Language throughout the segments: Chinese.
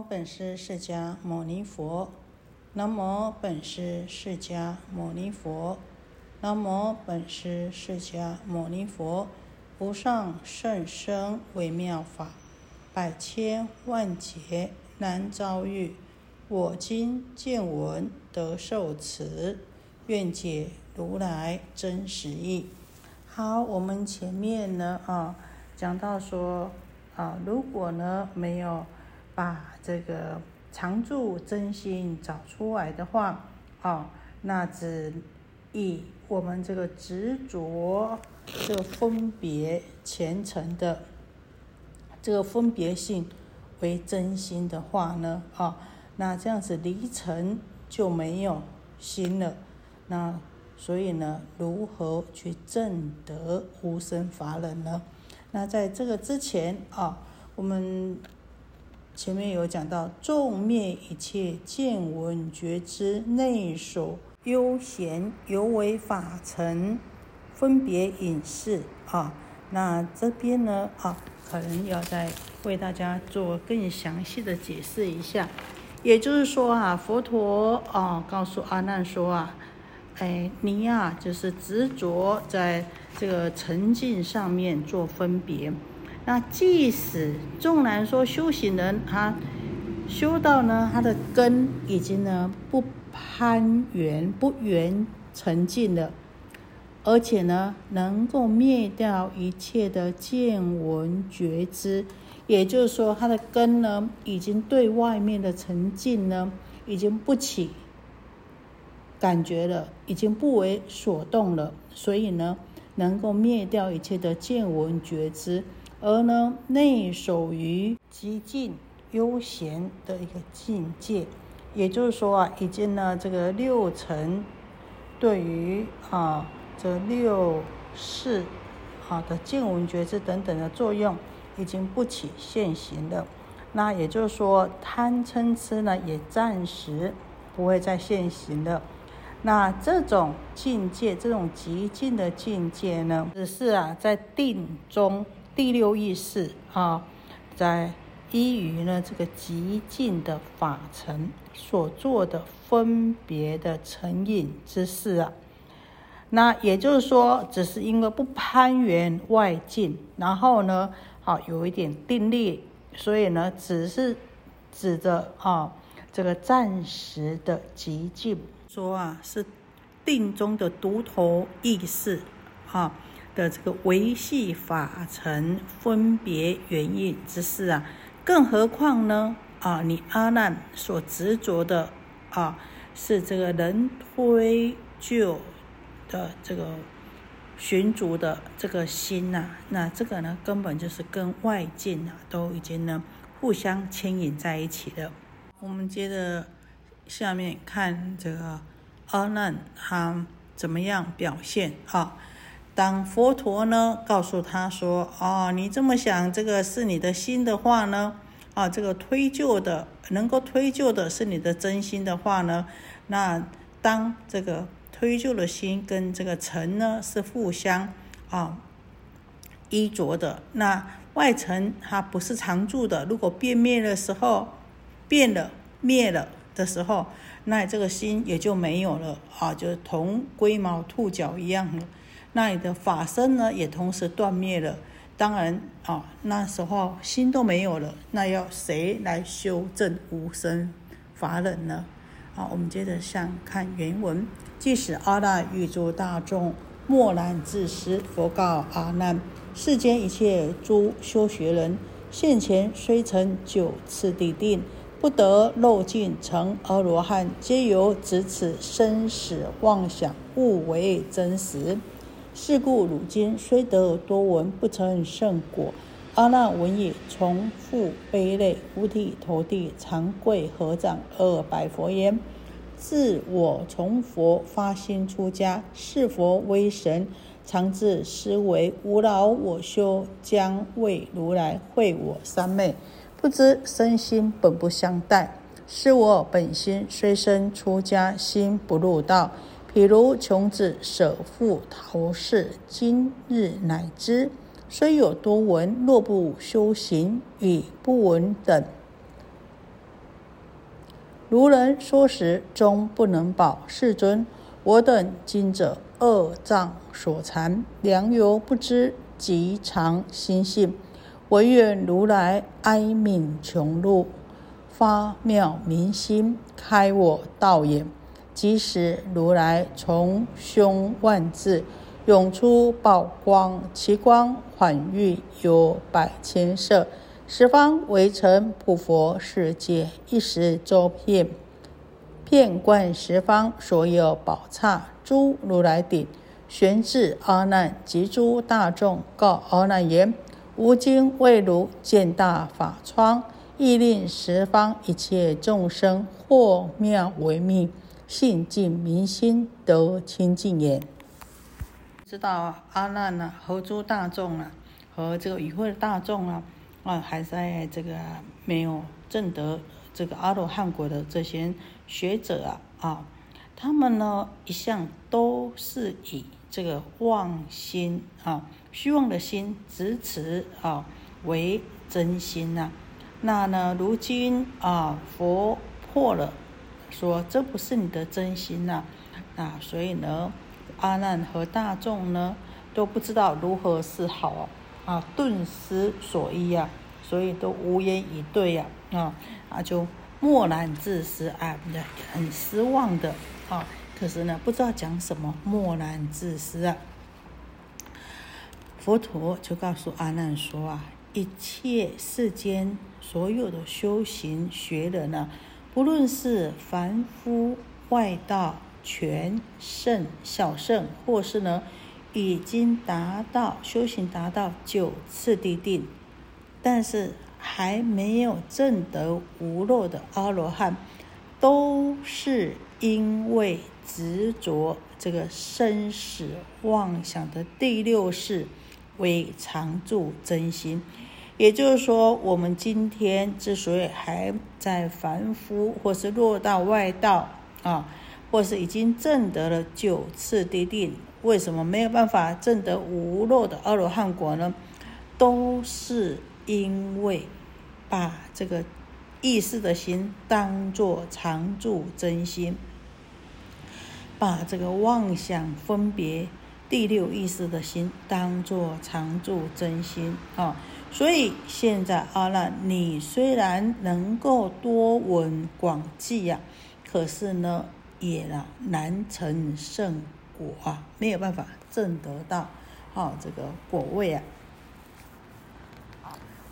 本师释迦牟尼佛。南无本师释迦牟尼佛。南无本师释迦牟尼佛。无上甚深微妙法，百千万劫难遭遇。我今见闻得受持，愿解如来真实义。好，我们前面呢啊讲到说啊，如果呢没有把这个常住真心找出来的话，啊，那只以我们这个执着这个分别虔诚的这个分别性为真心的话呢，啊，那这样子离尘就没有心了。那所以呢，如何去证得无生法忍呢？那在这个之前啊，我们。前面有讲到，众灭一切见闻觉知内守悠闲犹为法尘分别隐士啊。那这边呢啊，可能要再为大家做更详细的解释一下。也就是说啊，佛陀啊告诉阿难说啊，哎，你呀就是执着在这个沉静上面做分别。那即使纵然说修行人他修到呢，他的根已经呢不攀缘不缘沉静了，而且呢能够灭掉一切的见闻觉知，也就是说他的根呢已经对外面的沉静呢已经不起感觉了，已经不为所动了，所以呢能够灭掉一切的见闻觉知。而呢，内守于极静悠闲的一个境界，也就是说啊，已经呢，这个六尘对于啊这六世啊的见闻觉知等等的作用，已经不起现行了。那也就是说，贪嗔痴呢，也暂时不会再现行了。那这种境界，这种极静的境界呢，只是啊，在定中。第六意识啊，在依于呢这个极静的法尘所做的分别的成瘾之事啊，那也就是说，只是因为不攀缘外境，然后呢，啊有一点定力，所以呢，只是指着啊这个暂时的极静，说啊是定中的独头意识啊。的这个维系法尘分别原因之事啊，更何况呢啊，你阿难所执着的啊，是这个人推就的这个寻足的这个心呐，那这个呢，根本就是跟外境啊，都已经呢互相牵引在一起的。我们接着下面看这个阿难他怎么样表现啊？当佛陀呢告诉他说：“哦，你这么想，这个是你的心的话呢，啊，这个推就的能够推就的是你的真心的话呢，那当这个推就的心跟这个尘呢是互相啊依着的，那外尘它不是常住的，如果变灭的时候变了灭了的时候，那这个心也就没有了啊，就同龟毛兔角一样了。”那你的法身呢，也同时断灭了。当然啊，那时候心都没有了，那要谁来修正无生法忍呢？好，我们接着向看原文。即使阿难欲诸大众默然自失，佛告阿难：世间一切诸修学人，现前虽成九次地定，不得漏尽成阿罗汉，皆由执此生死妄想，误为真实。是故汝今虽得多闻，不成圣果。阿难闻已，从复悲泪，五体投地，长跪合掌，而白佛言：“自我从佛发心出家，是佛威神，常自思维，无劳我修，将为如来会我三昧。不知身心本不相待，是我本心虽生出家，心不入道。”比如穷子舍父逃世，今日乃知，虽有多闻，若不修行，与不闻等。如人说时，终不能保。世尊，我等今者恶障所缠，良由不知，极常心性。唯愿如来哀悯穷路，发妙明心，开我道眼。即使如来从胸万字，涌出宝光，其光缓郁有百千色。十方围城普佛世界，一时周遍，遍观十方所有宝刹。诸如来顶悬至阿难及诸大众，告阿难言：吾今为汝见大法窗，亦令十方一切众生获妙为命，信尽民心，得清净也。知道阿难呢，和诸大众啊，和这个与会的大众啊。啊，还在这个没有证得这个阿罗汉果的这些学者啊，啊，他们呢一向都是以这个妄心啊、虚妄的心执持啊为真心呐。那呢，如今啊，佛破了，说这不是你的真心呐，啊，所以呢，阿难和大众呢都不知道如何是好。啊，顿失所依呀，所以都无言以对呀，啊啊，就默然自失啊，很失望的啊。可是呢，不知道讲什么，默然自失啊。佛陀就告诉阿难说啊，一切世间所有的修行学人呢，不论是凡夫、外道、全圣、小圣，或是呢。已经达到修行达到九次地定，但是还没有证得无漏的阿罗汉，都是因为执着这个生死妄想的第六世为常住真心。也就是说，我们今天之所以还在凡夫，或是落到外道啊，或是已经证得了九次地定。为什么没有办法证得无漏的阿罗汉果呢？都是因为把这个意识的心当作常住真心，把这个妄想分别第六意识的心当作常住真心啊。所以现在阿难，你虽然能够多闻广记呀，可是呢，也啊难成圣。果啊，没有办法证得到，啊，这个果位啊。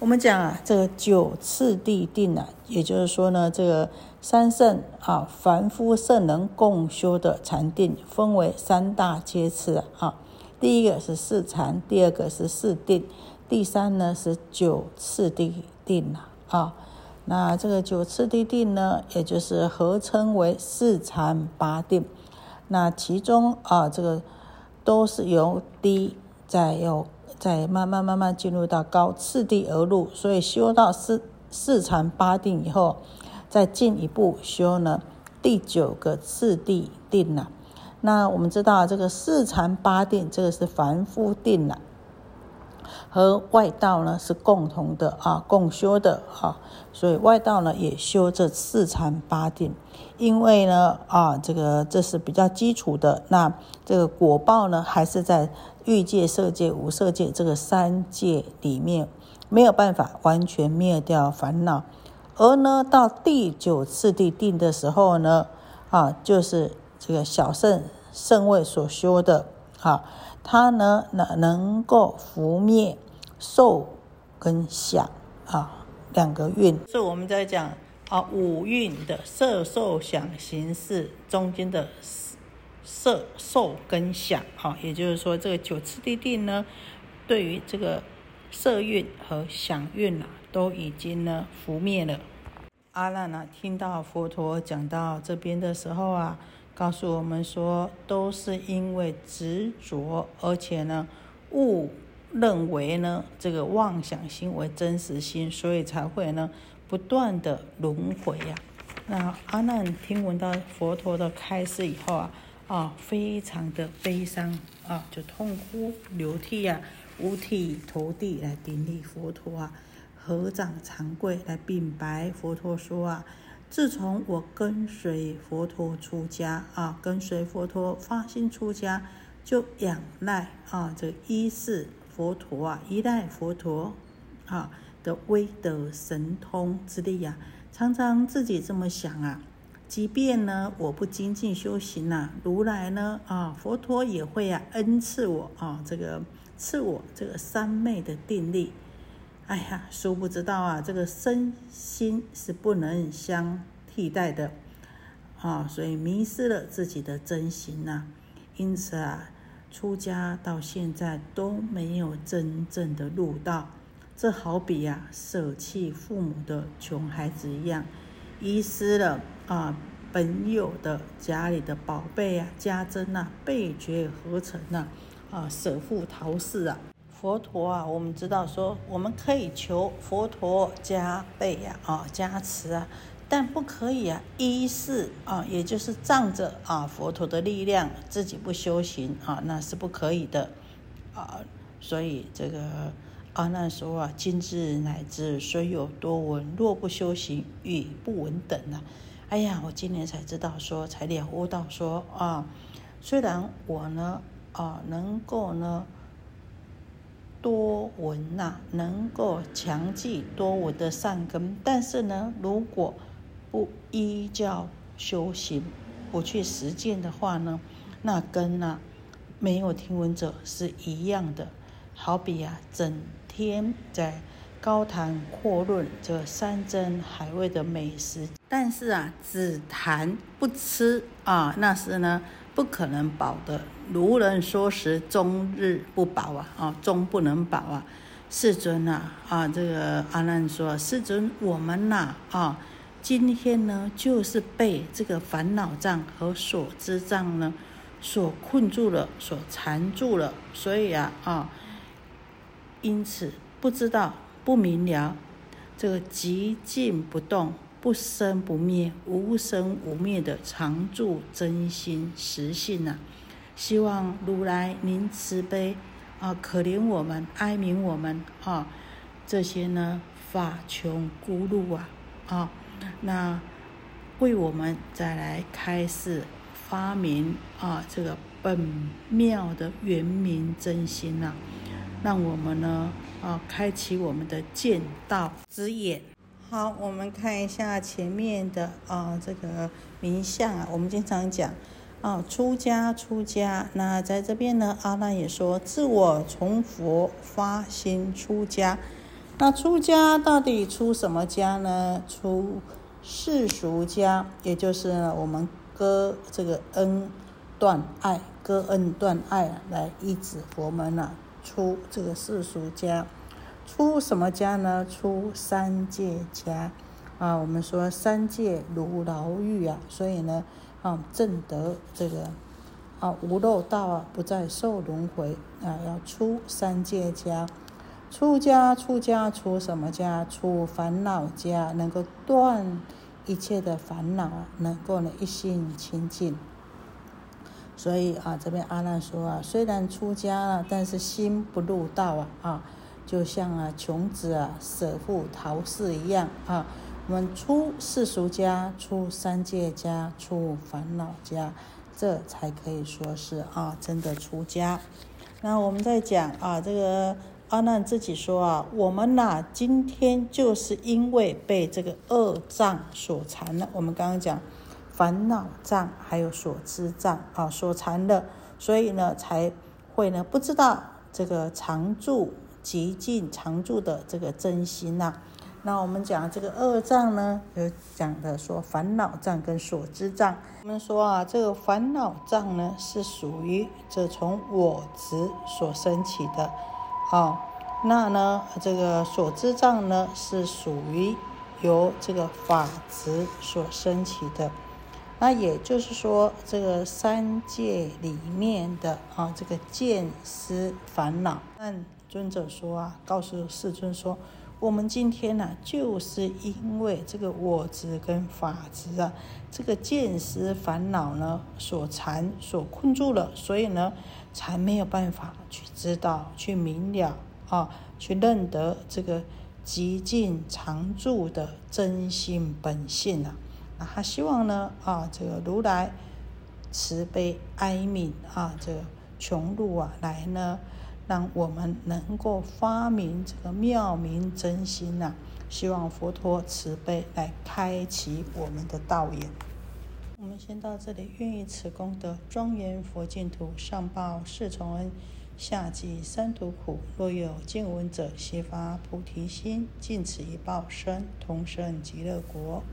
我们讲啊，这个九次第定啊，也就是说呢，这个三圣啊，凡夫圣人共修的禅定，分为三大阶次啊。第一个是四禅，第二个是四定，第三呢是九次第定啊。啊，那这个九次第定呢，也就是合称为四禅八定。那其中啊，这个都是由低再又再慢慢慢慢进入到高次第而入，所以修到四四禅八定以后，再进一步修呢第九个次第定了。那我们知道这个四禅八定，这个是凡夫定了。和外道呢是共同的啊，共修的哈，所以外道呢也修这四禅八定，因为呢啊，这个这是比较基础的。那这个果报呢，还是在欲界、色界、无色界这个三界里面，没有办法完全灭掉烦恼。而呢，到第九次第定的时候呢，啊，就是这个小圣圣位所修的啊。它呢，能能够拂灭受跟想啊两个运，是我们在讲啊五蕴的色受想行识中间的色受跟想啊，也就是说这个九次地定呢，对于这个色运和想蕴啊，都已经呢拂灭了。阿难呢，听到佛陀讲到这边的时候啊。告诉我们说，都是因为执着，而且呢，误认为呢这个妄想心为真实心，所以才会呢不断的轮回呀。那阿难听闻到佛陀的开示以后啊，啊，非常的悲伤啊，就痛哭流涕呀，五体投地来顶礼佛陀啊，合掌长跪来禀白佛陀说啊。自从我跟随佛陀出家啊，跟随佛陀发心出家，就仰赖啊，这依世佛陀啊，依赖佛陀啊的威德神通之力呀，常常自己这么想啊。即便呢，我不精进修行呐，如来呢啊，佛陀也会啊恩赐我啊，这个赐我这个三昧的定力。哎呀，殊不知道啊，这个身心是不能相替代的啊，所以迷失了自己的真心呐。因此啊，出家到现在都没有真正的入道。这好比呀，舍弃父母的穷孩子一样，遗失了。啊，本有的家里的宝贝啊，家珍呐，倍觉合成呐，啊，舍父逃世啊，佛陀啊，我们知道说，我们可以求佛陀加倍呀，啊，加持啊，但不可以啊，依是啊，也就是仗着啊佛陀的力量，自己不修行啊，那是不可以的啊，所以这个阿难说啊，今日乃至虽有多闻，若不修行，与不闻等啊。哎呀，我今年才知道说，才了悟到说啊，虽然我呢啊能够呢多闻呐，能够强记多闻的善根，但是呢，如果不依教修行，不去实践的话呢，那跟呢没有听闻者是一样的。好比啊，整天在高谈阔论这山珍海味的美食。但是啊，只谈不吃啊，那是呢不可能保的。如人说食，终日不饱啊，啊，终不能保啊。世尊呐，啊，这个阿难说，世尊，我们呐，啊，今天呢，就是被这个烦恼障和所知障呢，所困住了，所缠住了，所以啊，啊，因此不知道，不明了，这个极静不动。不生不灭、无生无灭的常住真心实性呐！希望如来您慈悲啊，可怜我们，哀悯我们啊！这些呢，法穷孤路啊啊，那为我们再来开示发明啊，这个本妙的圆明真心呐，让我们呢啊，开启我们的见道之眼。好，我们看一下前面的啊，这个名相啊，我们经常讲啊，出家出家。那在这边呢，阿难也说，自我从佛发心出家。那出家到底出什么家呢？出世俗家，也就是我们割这个恩断爱，割恩断爱来依止佛门啊，出这个世俗家。出什么家呢？出三界家，啊，我们说三界如牢狱啊，所以呢，啊，正得这个啊无漏道啊，不再受轮回啊，要出三界家，出家出家出什么家？出烦恼家，能够断一切的烦恼啊，能够呢一心清净。所以啊，这边阿难说啊，虽然出家了，但是心不入道啊，啊。就像啊，穷子啊，舍父逃世一样啊。我们出世俗家，出三界家，出烦恼家，这才可以说是啊，真的出家。那我们在讲啊，这个阿难自己说啊，我们呐，今天就是因为被这个恶障所缠了。我们刚刚讲烦恼障，还有所知障啊，所缠的，所以呢，才会呢不知道这个常住。极尽常住的这个真心呐，那我们讲这个二障呢，有讲的说烦恼障跟所知障。我们说啊，这个烦恼障呢是属于这从我执所生起的，啊，那呢这个所知障呢是属于由这个法执所生起的。那也就是说，这个三界里面的啊，这个见思烦恼，嗯。尊者说啊，告诉世尊说，我们今天呢，就是因为这个我执跟法执啊，这个见识烦恼呢所缠、所困住了，所以呢，才没有办法去知道、去明了啊，去认得这个极尽常住的真心本性啊。那他希望呢啊，这个如来慈悲哀悯啊，这个穷路啊，来呢，让我们能够发明这个妙明真心呐。希望佛陀慈悲来开启我们的道眼。我们先到这里，愿以此功德庄严佛净土，上报四重恩，下济三途苦。若有见闻者，悉发菩提心，尽此一报身，同生极乐国。